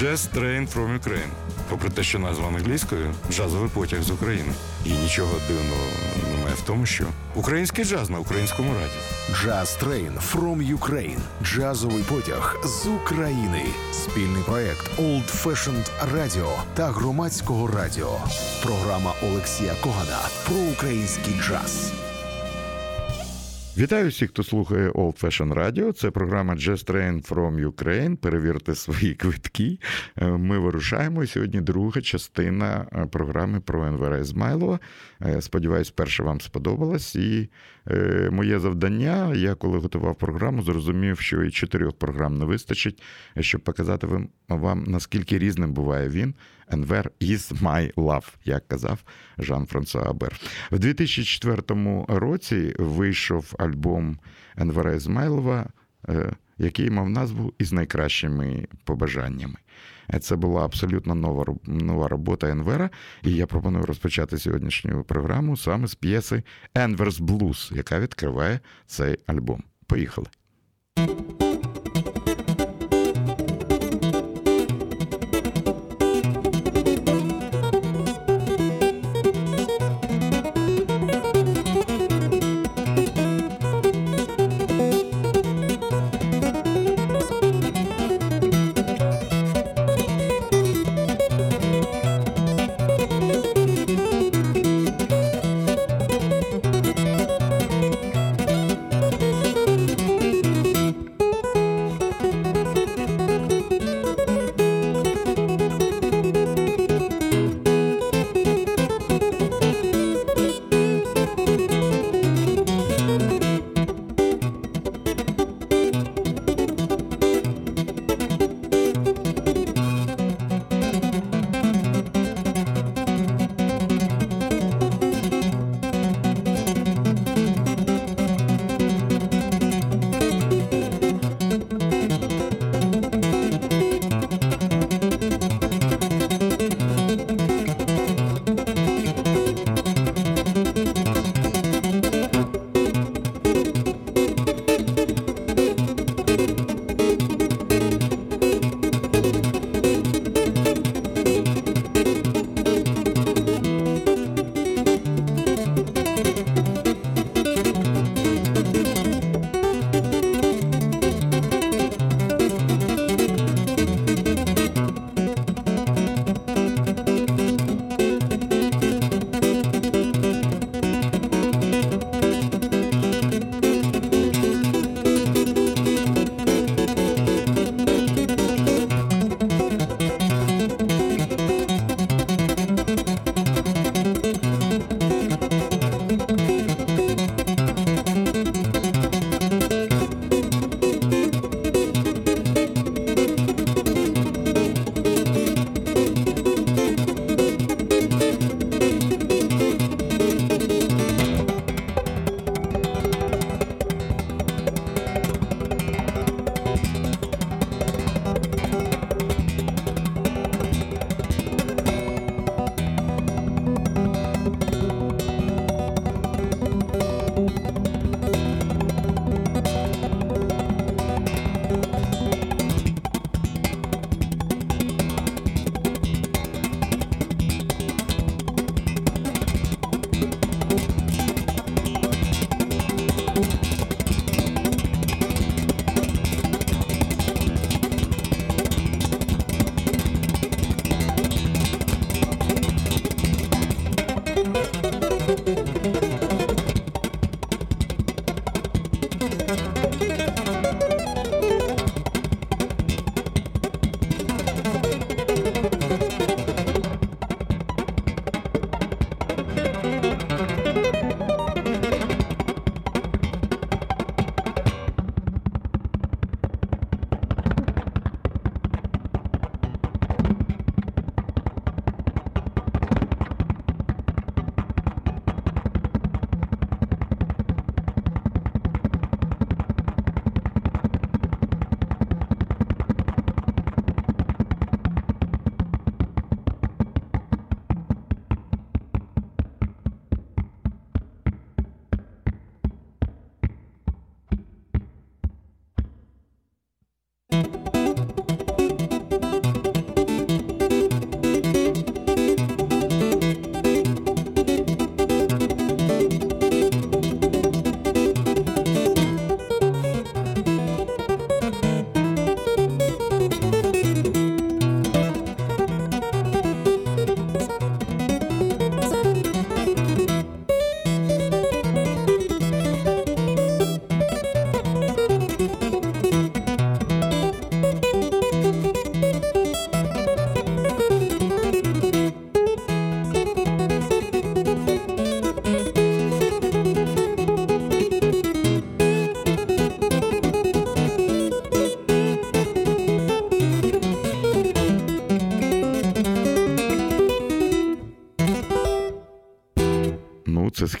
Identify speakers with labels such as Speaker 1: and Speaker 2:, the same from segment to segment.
Speaker 1: Jazz Train from Ukraine. Попри те, що назва англійською джазовий потяг з України. І нічого дивного немає в тому, що український джаз на українському радіо.
Speaker 2: Jazz Train from Ukraine. Джазовий потяг з України. Спільний проект Old Fashioned Radio та громадського радіо. Програма Олексія Когана про український джаз.
Speaker 1: Вітаю всіх, хто слухає Old Fashion Radio. Це програма Just Train from Ukraine. Перевірте свої квитки. Е, ми вирушаємо. Сьогодні друга частина е, програми про Енвера Ізмайлова. Е, сподіваюсь, перше вам сподобалось. І моє завдання, я коли готував програму, зрозумів, що і чотирьох програм не вистачить, щоб показати вам наскільки різним буває він. Енвер is my love, як казав Жан Франсуа Абер. В 2004 році вийшов альбом Енвера Ізмайлова, е, який мав назву із найкращими побажаннями. Це була абсолютно нова нова робота Енвера, і я пропоную розпочати сьогоднішню програму саме з п'єси Енверс Блюз, яка відкриває цей альбом. Поїхали.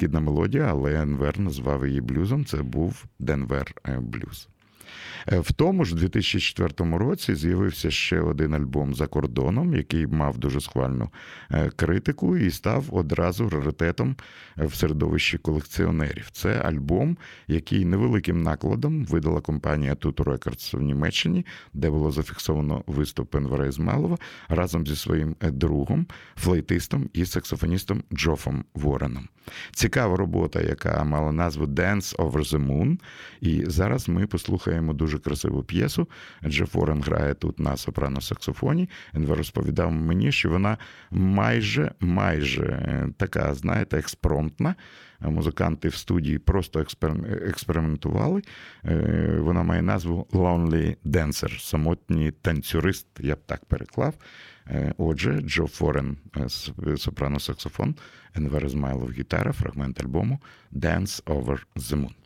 Speaker 1: Східна мелодія, але Енвер назвав її блюзом. Це був Денвер Блюз. Е, в тому ж 2004 році з'явився ще один альбом за кордоном, який мав дуже схвальну е, критику і став одразу раритетом в середовищі колекціонерів. Це альбом, який невеликим накладом видала компанія Tutu Records в Німеччині, де було зафіксовано виступ Енвера Ізмалова разом зі своїм е, другом, флейтистом і саксофоністом Джофом Вореном. Цікава робота, яка мала назву Dance over the Moon. І зараз ми послухаємо дуже красиву п'єсу. Джеф Ворен грає тут на сопрано-саксофоні. Він розповідав мені, що вона майже майже е, така, знаєте, експромтна. Музиканти в студії просто експериментували. Е, вона має назву Lonely Dancer, самотній танцюрист, я б так переклав. Е, отже, Джо Форен, сопрано-саксофон, Енвер Ізмайлов гітара, фрагмент альбому Dance Over the Moon.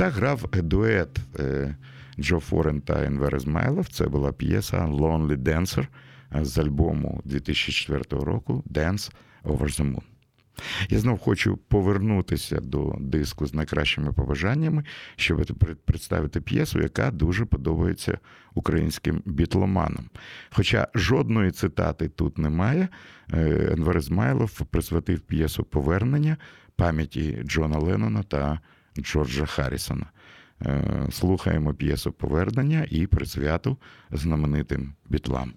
Speaker 1: Так грав дует Джо Форен та Енвер Ізмайлов. Це була п'єса Lonely Dancer з альбому 2004 року Dance Over the Moon. Я знов хочу повернутися до диску з найкращими побажаннями, щоб представити п'єсу, яка дуже подобається українським бітломанам. Хоча жодної цитати тут немає, е, Енвер Ізмайлов присвятив п'єсу повернення пам'яті Джона Леннона та Джорджа Харрісона. Е, слухаємо п'єсу повернення і присвяту знаменитим бітлам.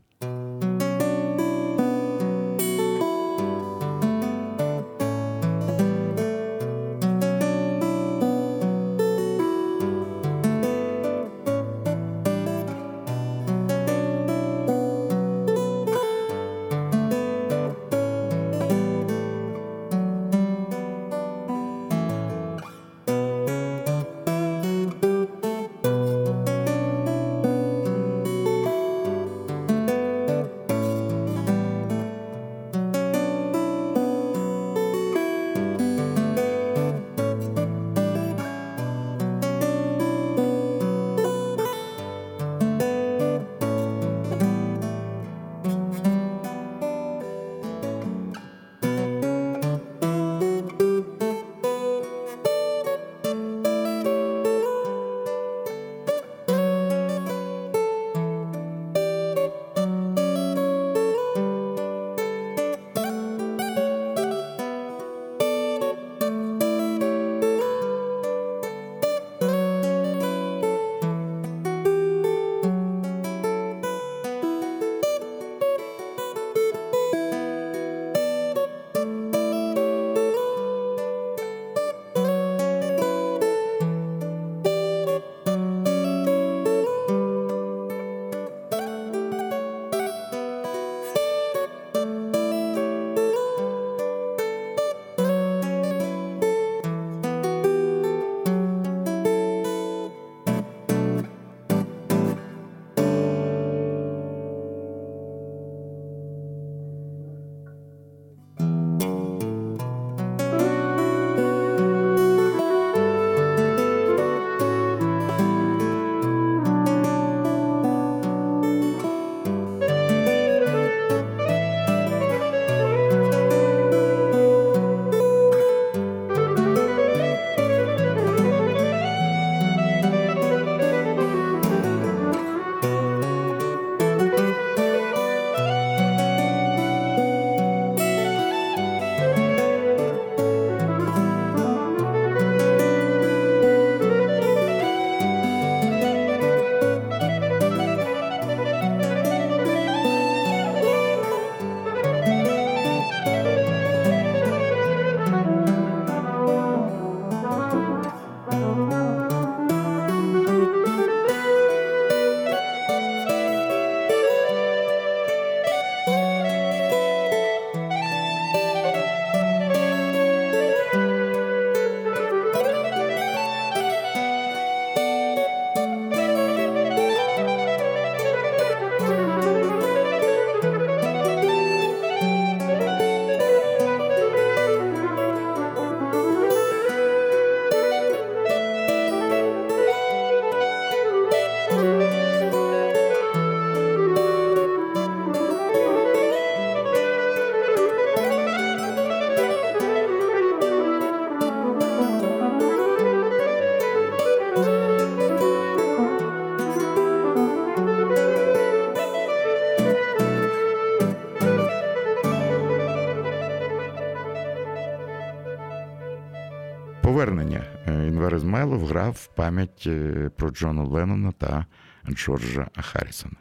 Speaker 1: Грав в пам'ять е, про Джона Леннона та Джорджа Харрісона.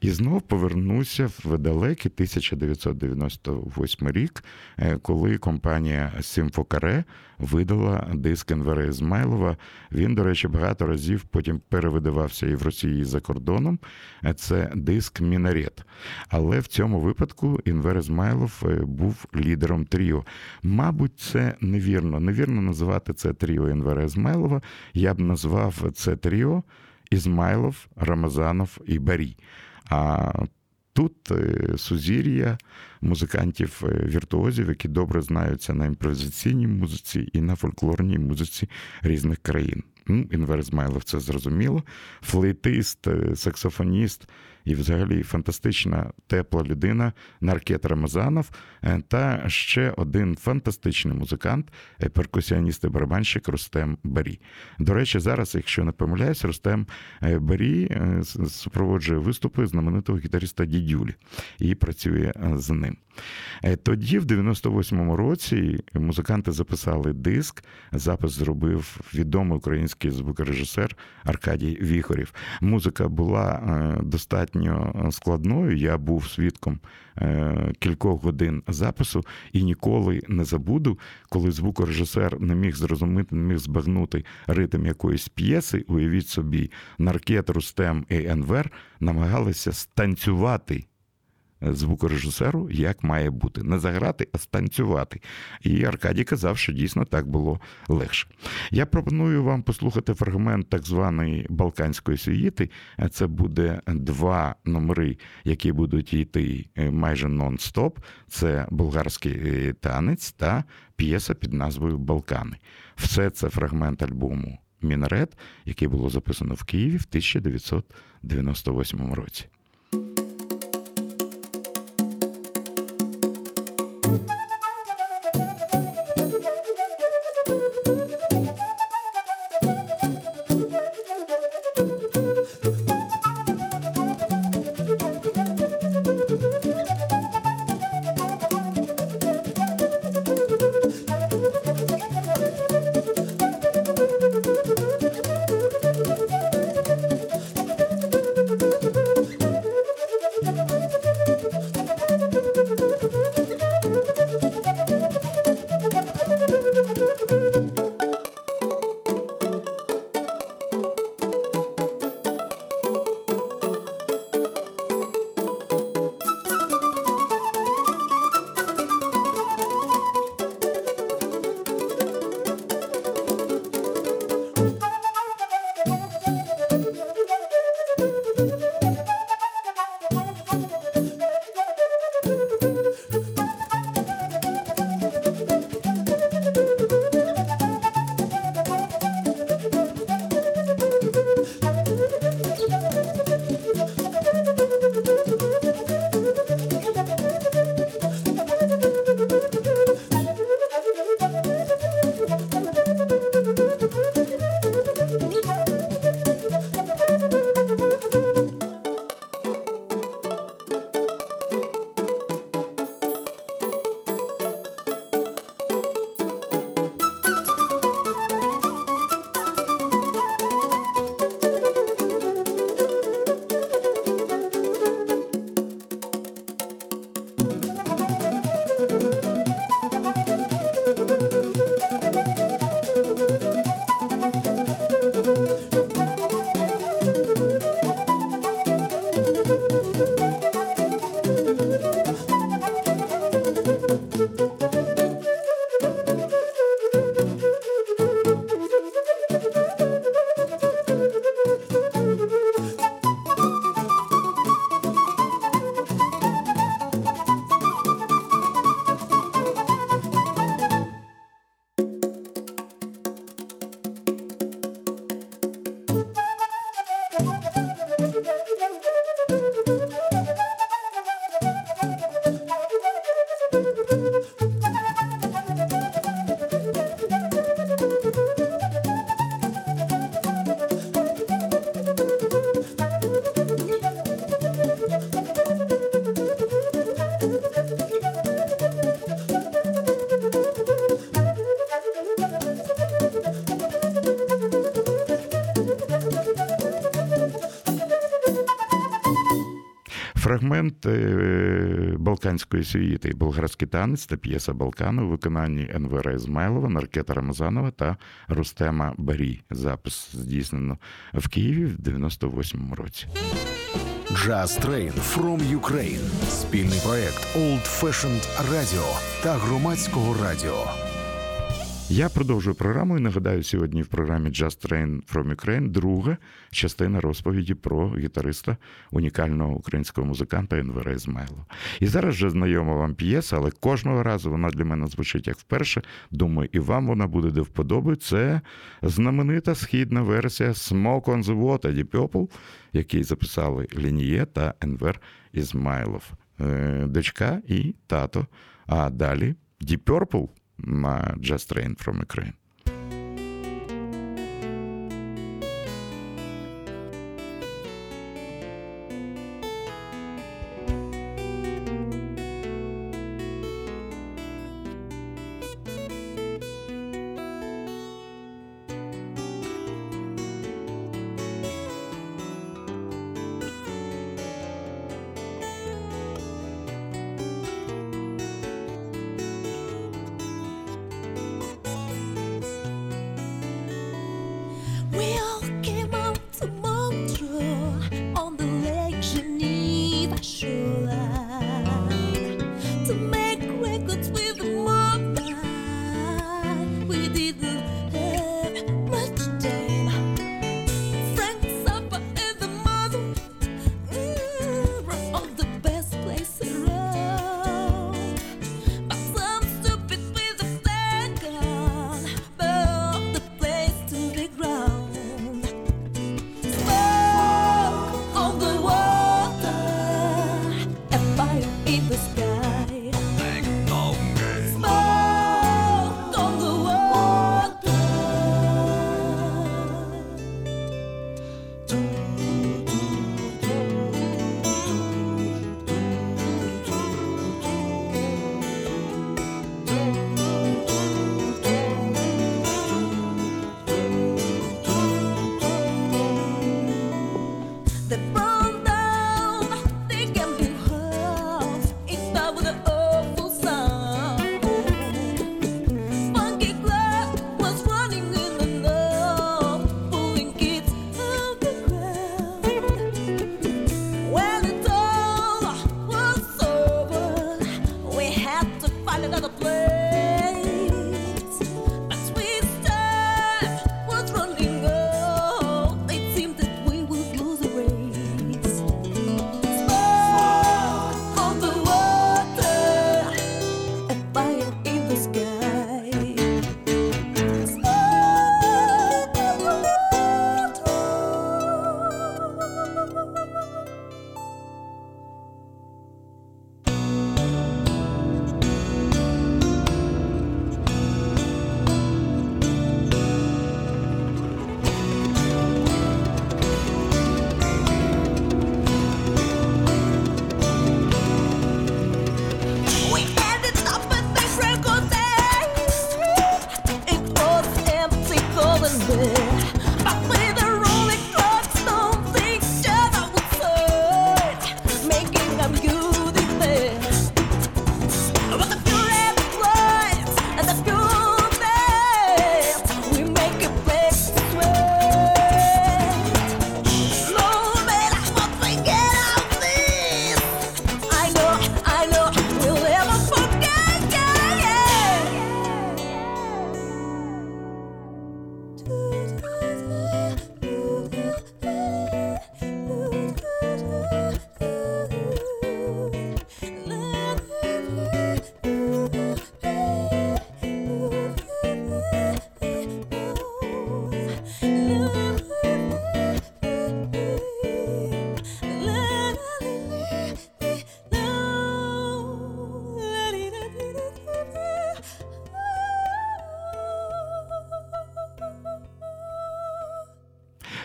Speaker 1: І знов повернуся в далекий 1998 рік, е, коли компанія Симфокаре видала диск Енвера Ізмайлова. Він, до речі, багато разів потім перевидавався і в Росії і за кордоном. Е, це диск Мінарет. Але в цьому випадку Інвер Ізмайлов е, був лідером тріо. Мабуть, це невірно. Невірно називати це тріо Енвера Ізмайлова. Я б назвав це тріо. Ізмайлов, Рамазанов і Барі. А тут е, сузір'я музикантів е, віртуозів, які добре знаються на імпровізаційній музиці і на фольклорній музиці різних країн. Ну, Енвер Ізмайлов, це зрозуміло. Флейтист, е, саксофоніст і, взагалі, фантастична тепла людина Наркет Рамазанов е, та ще один фантастичний музикант, е, перкусіоніст і барабанщик Рустем Барі. До речі, зараз, якщо не помиляюсь, Рустем Барі супроводжує виступи знаменитого гітариста Дідюлі і працює з ним. Тоді, в 98-му році, музиканти записали диск. Запис зробив відомий український звукорежисер Аркадій Віхорів. Музика була е, достатньо складною. Я був свідком е, кількох годин запису і ніколи не забуду, коли звукорежисер не міг зрозуміти, не міг збагнути ритм якоїсь п'єси. Уявіть собі, Наркет, Рустем і Енвер намагалися станцювати звукорежисеру, як має бути. Не заграти, а станцювати. І Аркадій казав, що дійсно так було легше. Я пропоную вам послухати фрагмент так званої Балканської сюїти. Це буде два номери, які будуть йти е, майже нон-стоп. Це болгарський е, танець та п'єса під назвою Балкани. Все це фрагмент альбому Мінарет, який було записано в Києві в 1998 році. Балканської світи, болгарський танець та п'єса Балкану у виконанні Енвера Ізмайлова, Наркета Рамазанова та Рустема Барі. Запис здійснено в Києві в 98-му році.
Speaker 2: Jazz Train from Ukraine. спільний проект Old Fashioned Radio та громадського радіо.
Speaker 3: Я продовжую програму і нагадаю, сьогодні в програмі Just Train from Ukraine друга частина розповіді про гітариста унікального українського музиканта Енвера Ізмайлова. І зараз вже знайома вам п'єса, але кожного разу вона для мене звучить як вперше. Думаю, і вам вона буде до вподоби. Це знаменита східна версія Smoke on the Water Deep Purple, який записали Лініє та Енвер Ізмайлов, е, дочка і тато. А далі Deep Purple Just Train from Ukraine.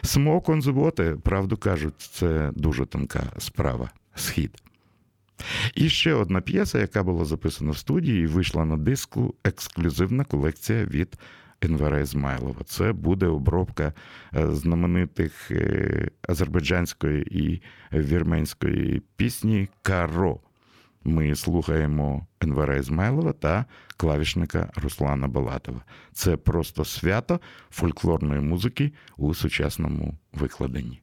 Speaker 3: Смок он зботи, правду кажуть, це дуже тонка справа. Схід. І ще одна п'єса, яка була записана в студії, і вийшла на диску ексклюзивна колекція від Енвера Ізмайлова. Це буде обробка е, знаменитих е, азербайджанської і вірменської пісні Каро. Ми слухаємо Енвера Ізмайлова та клавішника Руслана Балатова. Це просто свято фольклорної музики у сучасному викладенні.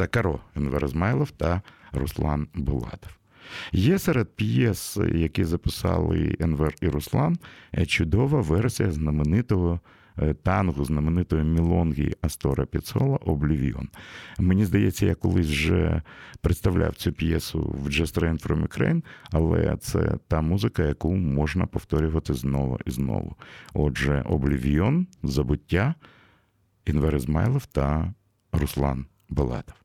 Speaker 1: П'єса Каро Енвер Ізмайлов та Руслан Булатов. Є серед п'єс, які записали Енвер і Руслан, чудова версія знаменитого Е, танго знаменитої Мілонгі Астора П'яццолли Oblivion. Мені здається, я колись вже представляв цю п'єсу в Jazz Train from Ukraine, але це та музика, яку можна повторювати знову і знову. Отже, Oblivion, Забуття, Інвер Ізмайлов та Руслан Балатов.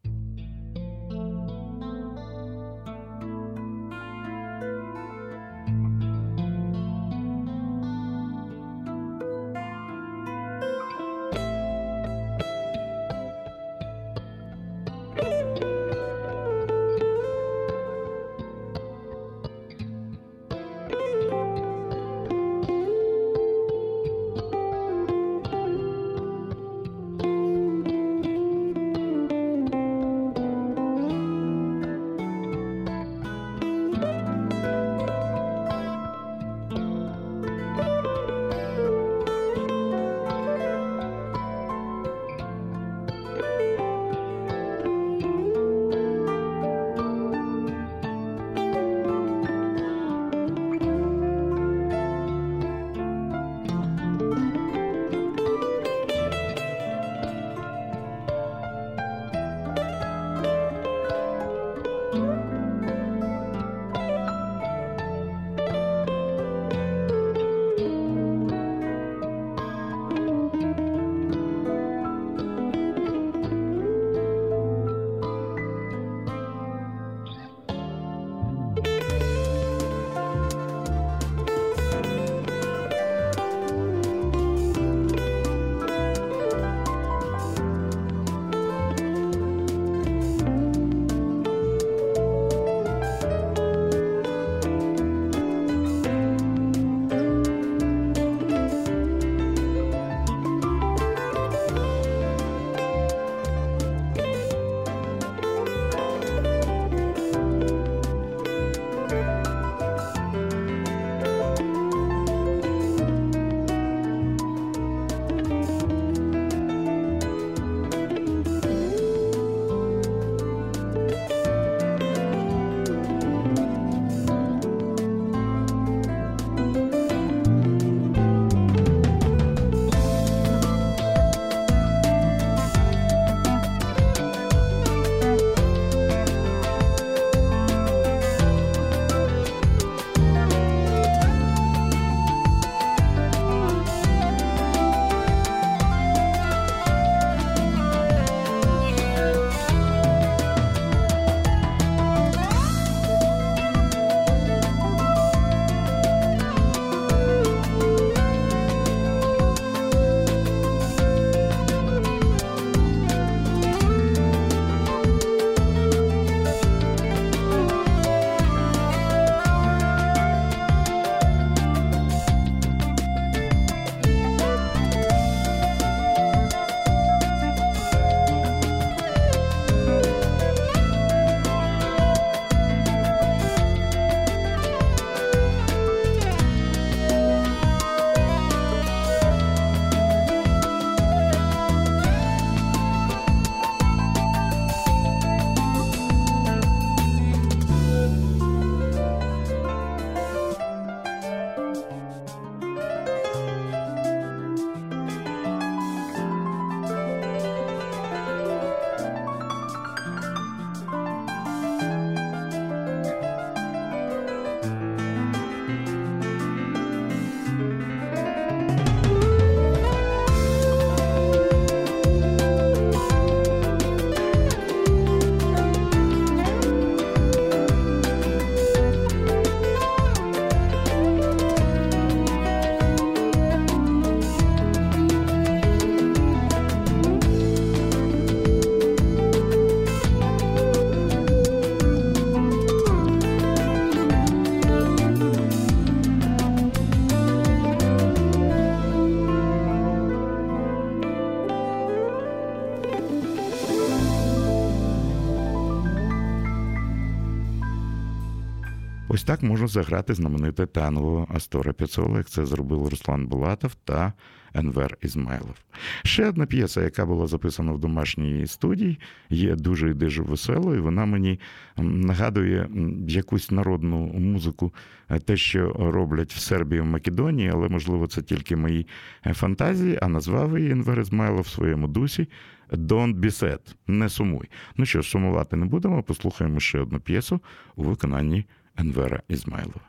Speaker 1: Так можна заграти знамените танго Астора Піцола, як це зробив Руслан Булатов та Енвер Ізмайлов. Ще одна п'єса, яка була записана в домашній студії, є дуже і дуже веселою. Вона мені нагадує якусь народну музику, е, те, що роблять в Сербії в Македонії, але можливо це тільки мої е, фантазії. А назвав її Енвер Ізмайлов в своєму дусі. Don't be sad, не сумуй. Ну що, сумувати не будемо. Послухаємо ще одну п'єсу у виконанні Енвера Ізмайлова.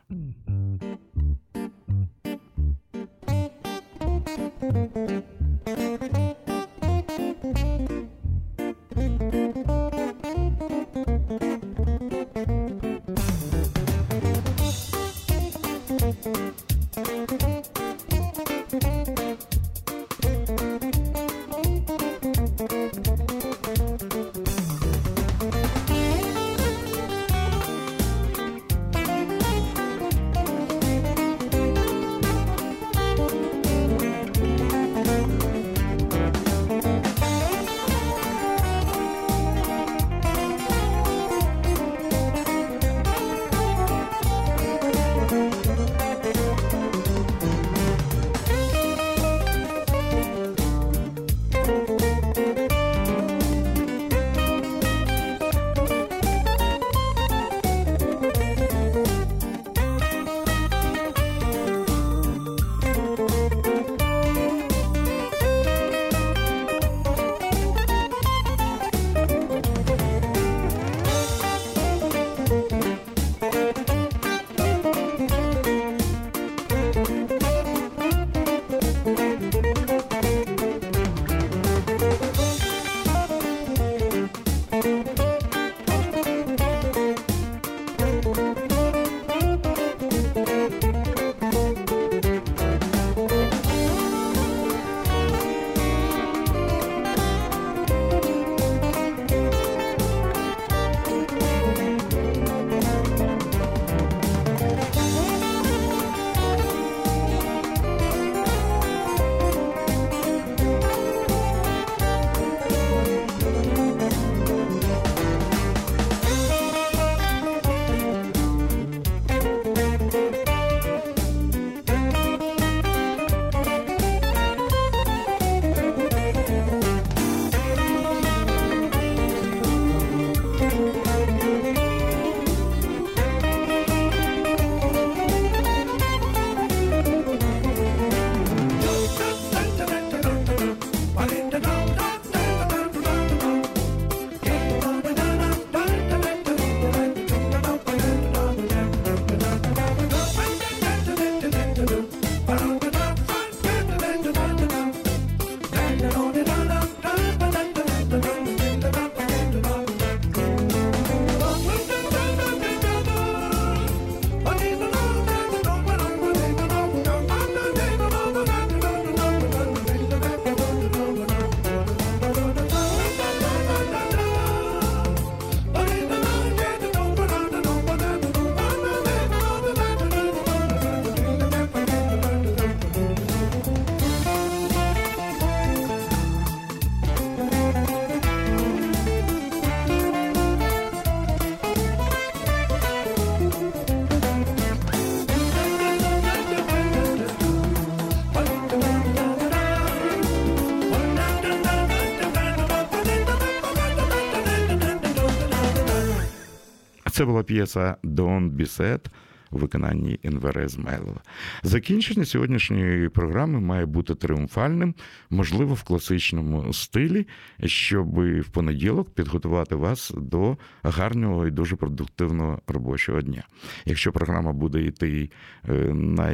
Speaker 1: Це була п'єса Дон Бісет у виконанні Інвера Ізмайлова. Закінчення сьогоднішньої програми має бути тріумфальним, можливо, в класичному стилі, щоб в понеділок підготувати вас до гарного і дуже продуктивного робочого дня. Якщо програма буде йти е, на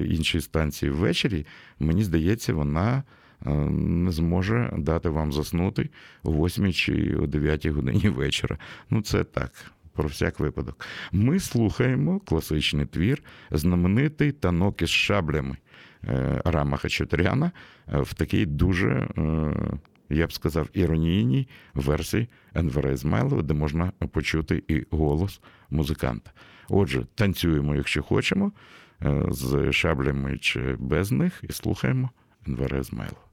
Speaker 1: іншій станції ввечері, мені здається, вона. Е, не зможе дати вам заснути о 8 чи о 9 годині вечора. Ну, це так, про всяк випадок. Ми слухаємо класичний твір, знаменитий танок із шаблями е, Рама Хачатряна е, в такій дуже, е, я б сказав, іронійній версії Енвера Ізмайлова, де можна почути і голос музиканта. Отже, танцюємо, якщо хочемо, з шаблями чи без них, і слухаємо Енвера Ізмайлова.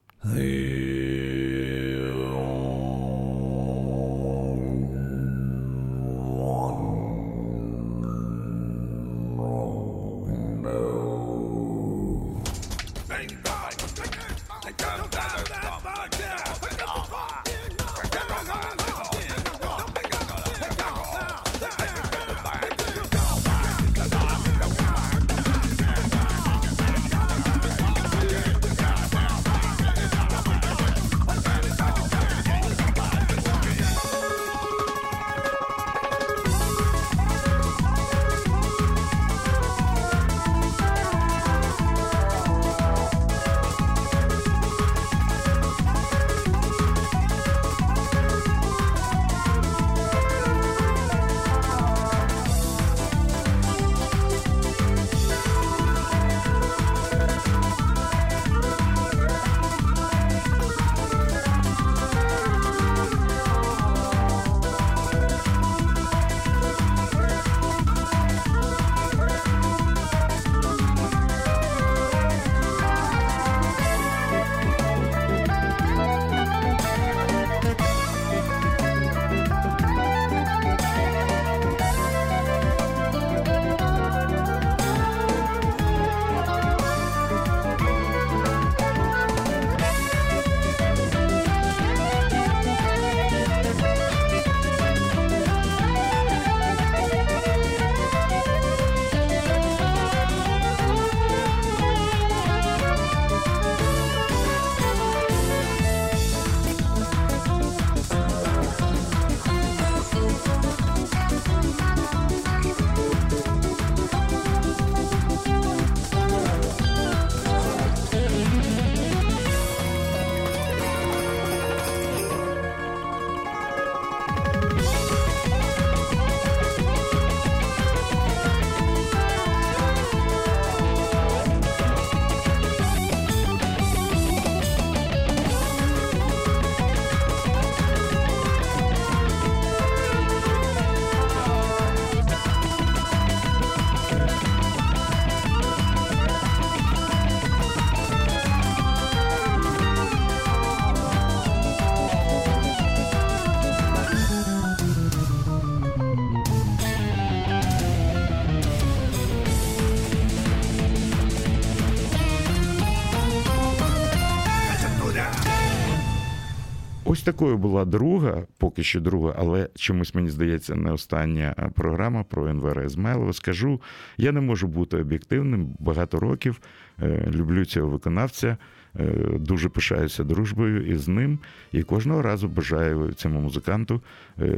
Speaker 1: Такою була друга, поки що друга, але чомусь мені здається, не остання е, програма про Енвера Ізмайлова. Скажу, я не можу бути об'єктивним багато років. Е, люблю цього виконавця. Е, дуже пишаюся дружбою із ним і кожного разу бажаю цьому музиканту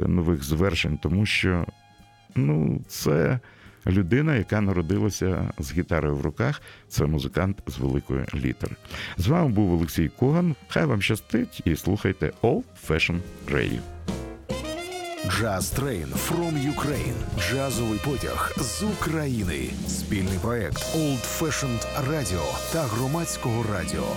Speaker 1: нових звершень, тому що ну, це людина, яка народилася з гітарою в руках. Це музикант з великої літери. З вами був Олексій Коган. Хай вам щастить і слухайте All Fashion Radio.
Speaker 2: Jazz Train from Ukraine. Джазовий потяг з України. Спільний проект Old Fashioned Radio та громадського радіо.